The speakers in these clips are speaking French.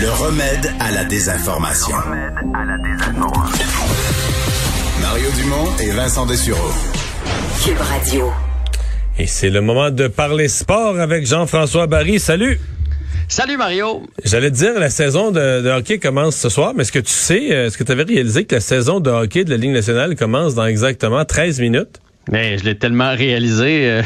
Le remède à la désinformation. Mario Dumont et Vincent Dessureau. Cube Radio. Et c'est le moment de parler sport avec Jean-François Barry. Salut! Salut Mario. J'allais te dire, la saison de, de hockey commence ce soir, mais est-ce que tu sais, euh, est-ce que tu avais réalisé que la saison de hockey de la Ligue nationale commence dans exactement 13 minutes? Mais je l'ai tellement réalisé, euh,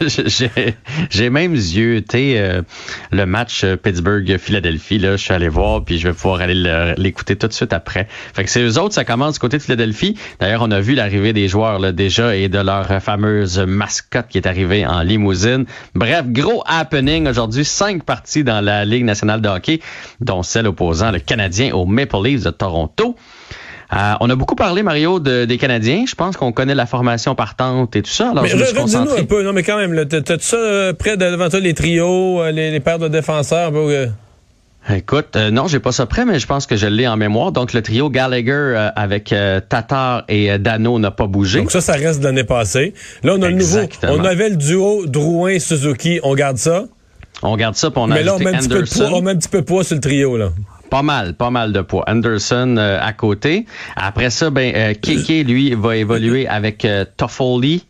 j'ai- même zioté euh, le match euh, Pittsburgh-Philadelphie. Là, je suis allé voir, puis je vais pouvoir aller le- l'écouter tout de suite après. Fait que c'est eux autres, ça commence du côté de Philadelphie. D'ailleurs, on a vu l'arrivée des joueurs là, déjà et de leur fameuse mascotte qui est arrivée en limousine. Bref, gros happening aujourd'hui. Cinq parties dans la Ligue nationale de hockey, dont celle opposant le Canadien aux Maple Leafs de Toronto. Euh, on a beaucoup parlé, Mario, de- des Canadiens. Je pense qu'on connaît la formation partante et tout ça. Alors, mais redis-nous un peu, non mais quand même, t'as ça euh, près de, devant toi, les trios, euh, les, les paires de défenseurs? euh, Écoute, non, j'ai pas ça prêt, mais je pense que je l'ai en mémoire. Donc, le trio Gallagher avec Tatar et Dano n'a pas bougé. donc ça, ça reste de l'année passée. Là, on a le nouveau, on avait le duo Drouin-Suzuki, on garde ça. On garde ça, puis on a mais là, on met, un petit peu de Anderson. poids, on met un petit peu de poids sur le trio, là. Pas mal, pas mal de poids. Anderson euh, à côté. Après ça, ben euh, Keke, lui, va évoluer avec euh, Toffoli.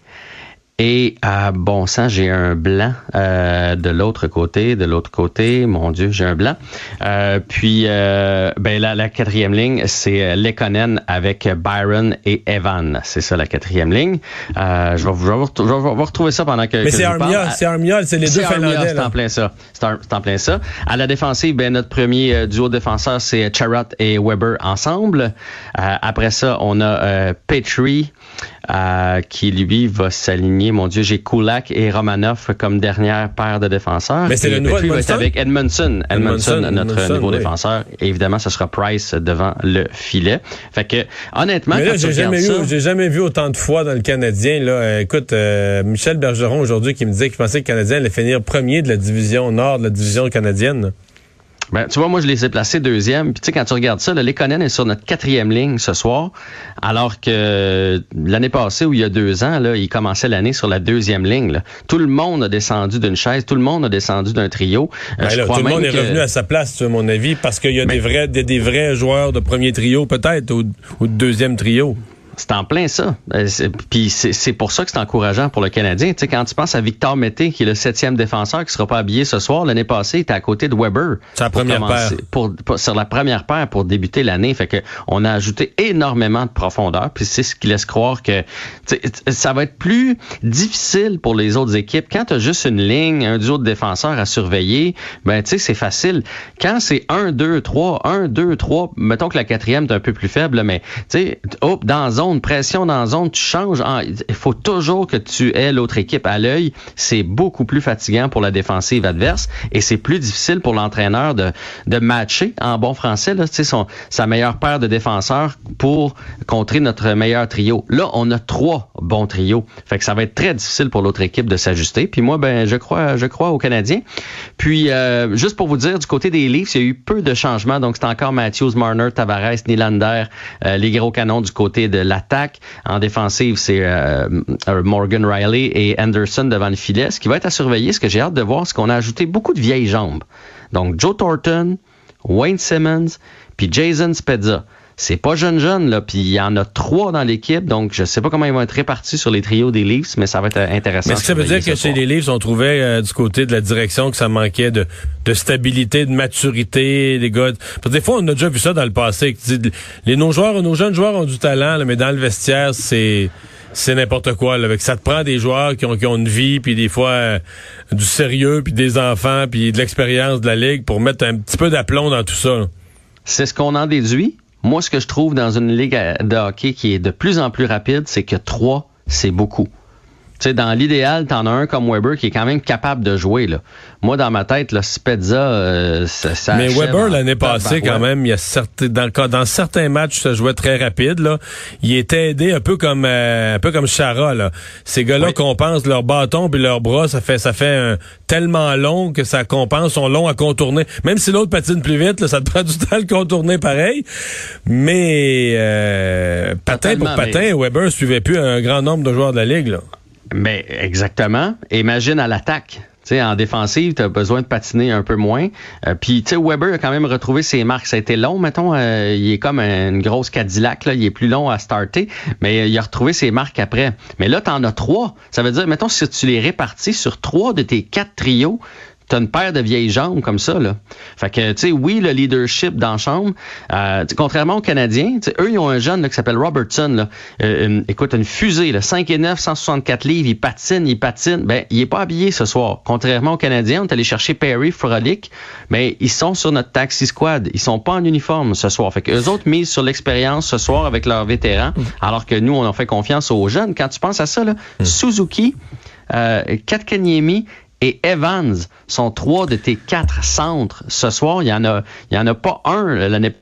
Et euh, bon sang, j'ai un blanc euh, de l'autre côté, de l'autre côté, mon Dieu, j'ai un blanc. Euh, puis euh, ben la, la quatrième ligne, c'est euh, Lekonen avec Byron et Evan. C'est ça la quatrième ligne. Euh, je, vais, je, vais, vous- je vais vous retrouver ça pendant que. Mais c'est. Armia, c'est Armia, c'est les deux Finlandais. C'est en plein ça. C'est en, c'est en plein ça. À la défensive, ben, notre premier duo défenseur, c'est Charrot et Weber ensemble. Euh, après ça, on a euh, Petrie euh, qui, lui, va s'aligner. Mon Dieu, j'ai Kulak et Romanov comme dernière paire de défenseurs. Mais c'est le nouveau Petrie va Edmondson? avec Edmondson. Edmondson, Edmondson, notre Edmondson, nouveau oui. défenseur. Et évidemment, ce sera Price devant le filet. Fait que, honnêtement, Mais là, j'ai jamais, ça, vu, j'ai jamais vu autant de fois dans le Canadien. Là, Euh, écoute, euh, Michel Bergeron aujourd'hui qui me disait qu'il pensait que le Canadien allait finir premier de la division nord de la division canadienne. Ben, tu vois, moi, je les ai placés deuxième. Puis, tu sais, quand tu regardes ça, le Lekonen est sur notre quatrième ligne ce soir, alors que l'année passée, où il y a deux ans, là, il commençait l'année sur la deuxième ligne. là. Tout le monde a descendu d'une chaise, tout le monde a descendu d'un trio. Euh, Ben je là, crois tout le monde est revenu à sa place, à mon avis, parce qu'il y a des vrais, des, des vrais joueurs de premier trio, peut-être, ou, ou de deuxième trio. C'est en plein ça. Euh, Puis c'est pour ça que c'est encourageant pour le Canadien. Tu sais, quand tu penses à Victor Mété, qui est le septième défenseur qui sera pas habillé ce soir, l'année passée, il était à côté de Weber. Pour première commencer- paire. Pour, pour- sur la première paire pour débuter l'année. Fait que on a ajouté énormément de profondeur. Puis c'est ce qui laisse croire que tu sais, ça va être plus difficile pour les autres équipes. Quand tu as juste une ligne, un duo de défenseurs à surveiller, ben tu sais, c'est facile. Quand c'est 1, 2, 3, 1, 2, 3, mettons que la quatrième est un peu plus faible, mais tu sais, hop, dans zone, pression dans zone, tu changes. Il faut toujours que tu aies l'autre équipe à l'œil. C'est beaucoup plus fatigant pour la défensive adverse et c'est plus difficile pour l'entraîneur de, matcher en bon français là, son, sa meilleure paire de défenseurs pour contrer notre meilleur trio. Là, on a trois bons trios. Fait que ça va être très difficile pour l'autre équipe de s'ajuster. Puis moi, ben, je crois, je crois aux Canadiens. Puis, euh, juste pour vous dire, du côté des Leafs, il y a eu peu de changements. Donc, c'est encore Matthews, Marner, Tavares, Nylander, euh, les gros canons du côté de En défensive, c'est euh, euh, Morgan Riley et Anderson devant le filet. Qui va être à surveiller, ce que j'ai hâte de voir, c'est qu'on a ajouté beaucoup de vieilles jambes. Donc, Joe Thornton, Wayne Simmons, puis Jason Spezza. C'est pas jeune jeune là, puis il y en a trois dans l'équipe, donc je sais pas comment ils vont être répartis sur les trios des Leafs, mais ça va être euh, intéressant. Mais est-ce que ça veut dire que chez les Leafs, on trouvait euh, du côté de la direction que ça manquait de, de stabilité, de maturité, des gars? Parce que des fois, on a déjà vu ça dans le passé. que Les, nos joueurs, nos jeunes joueurs ont du talent, là, mais dans le vestiaire, c'est c'est n'importe quoi. Là, ça te prend des joueurs qui ont, qui ont une vie, puis des fois euh, du sérieux, puis des enfants, puis de l'expérience de la ligue pour mettre un petit peu d'aplomb dans tout ça. C'est ce qu'on en déduit. Moi, ce que je trouve dans une ligue de hockey qui est de plus en plus rapide, c'est que trois, c'est beaucoup. Tu sais, dans l'idéal, t'en as un comme Weber qui est quand même capable de jouer. Là. Moi, dans ma tête, là, Spezza, euh, ça, ça Mais Weber l'année passée tabarouette. quand même, il y a certes, dans, dans certains matchs, ça jouait très rapide. Là, il était aidé un peu comme euh, un peu comme Chara. Là. Ces gars-là Oui. compensent leur bâton puis leurs bras, ça fait ça fait un- tellement long que ça compense, sont longs à contourner. Même si l'autre patine plus vite, là, ça te prend du temps à le contourner pareil. Mais euh, patin pour patin, mais- Weber suivait plus un grand nombre de joueurs de la ligue. Là. Mais exactement. Imagine à l'attaque. sais, en défensive, tu as besoin de patiner un peu moins. Euh, Puis, tu Weber a quand même retrouvé ses marques. Ça a été long, mettons. euh, il est comme une grosse Cadillac, là. Il est plus long à starter, mais il a retrouvé ses marques après. Mais là, tu en as trois. Ça veut dire, mettons, si tu les répartis sur trois de tes quatre trios, T'as une paire de vieilles jambes comme ça, là. Fait que, tu sais, oui, le leadership dans la chambre, euh, contrairement aux Canadiens, eux, ils ont un jeune là, qui s'appelle Robertson, là. Euh, une, écoute, une fusée, là, 5 et 9, 164 livres, il patine, il patine. Ben, il est pas habillé ce soir. Contrairement aux Canadiens, on est allé chercher Perry, Frolic, mais ils sont sur notre taxi squad. Ils sont pas en uniforme ce soir. Fait que eux autres misent sur l'expérience ce soir avec leurs vétérans, alors que nous, on a fait confiance aux jeunes. Quand tu penses à ça, là, Suzuki, euh, Katkaniemi et Evans sont trois de tes quatre centres ce soir. Il y en a, il y en a pas un l'année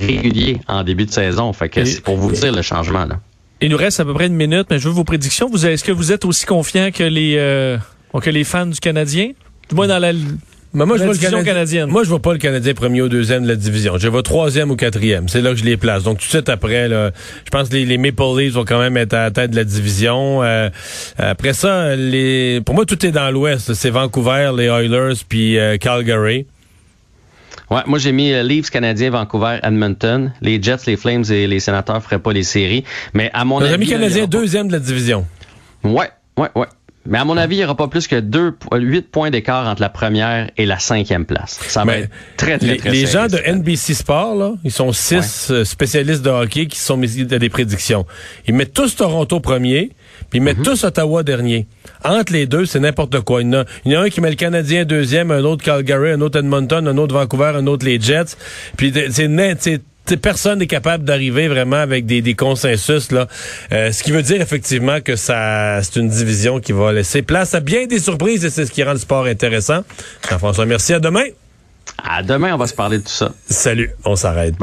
régulier en début de saison. Fait que c'est pour vous dire le changement là. Il nous reste à peu près une minute, mais je veux vos prédictions. Vous, est-ce que vous êtes aussi confiant que les euh, que les fans du Canadien? Du moins dans la, Mais moi, je vois le Canadien- canadienne. Moi, je vois pas le Canadien premier ou deuxième de la division. Je vois troisième ou quatrième. C'est là que je les place. Donc, tout de suite après, là, je pense que les, les Maple Leafs vont quand même être à la tête de la division. Euh, après ça, les, pour moi, tout est dans l'Ouest. C'est Vancouver, les Oilers, puis euh, Calgary. Ouais, moi j'ai mis euh, Leafs canadiens Vancouver Edmonton, les Jets, les Flames et les Sénateurs feraient pas les séries, mais à mon avis canadiens, aura pas- deuxième de la division. Ouais, ouais, ouais. Mais à mon avis, il n'y aura pas plus que deux, huit points d'écart entre la première et la cinquième place. Ça va être très, très, les, très les gens de. NBC Sport, là, ils sont six euh, spécialistes de hockey qui sont mis à des prédictions. Ils mettent tous Toronto premier, puis ils mettent Mhm. tous Ottawa dernier. Entre les deux, c'est n'importe quoi. Il y, en a, il y en a un qui met le Canadien deuxième, un autre Calgary, un autre Edmonton, un autre Vancouver, un autre les Jets. Puis c'est personne n'est capable d'arriver vraiment avec des, des consensus là. Euh, ce qui veut dire effectivement que ça c'est une division qui va laisser place à bien des surprises et c'est ce qui rend le sport intéressant. Jean-François, merci. À demain. À demain, on va se parler de tout ça. Salut, on s'arrête.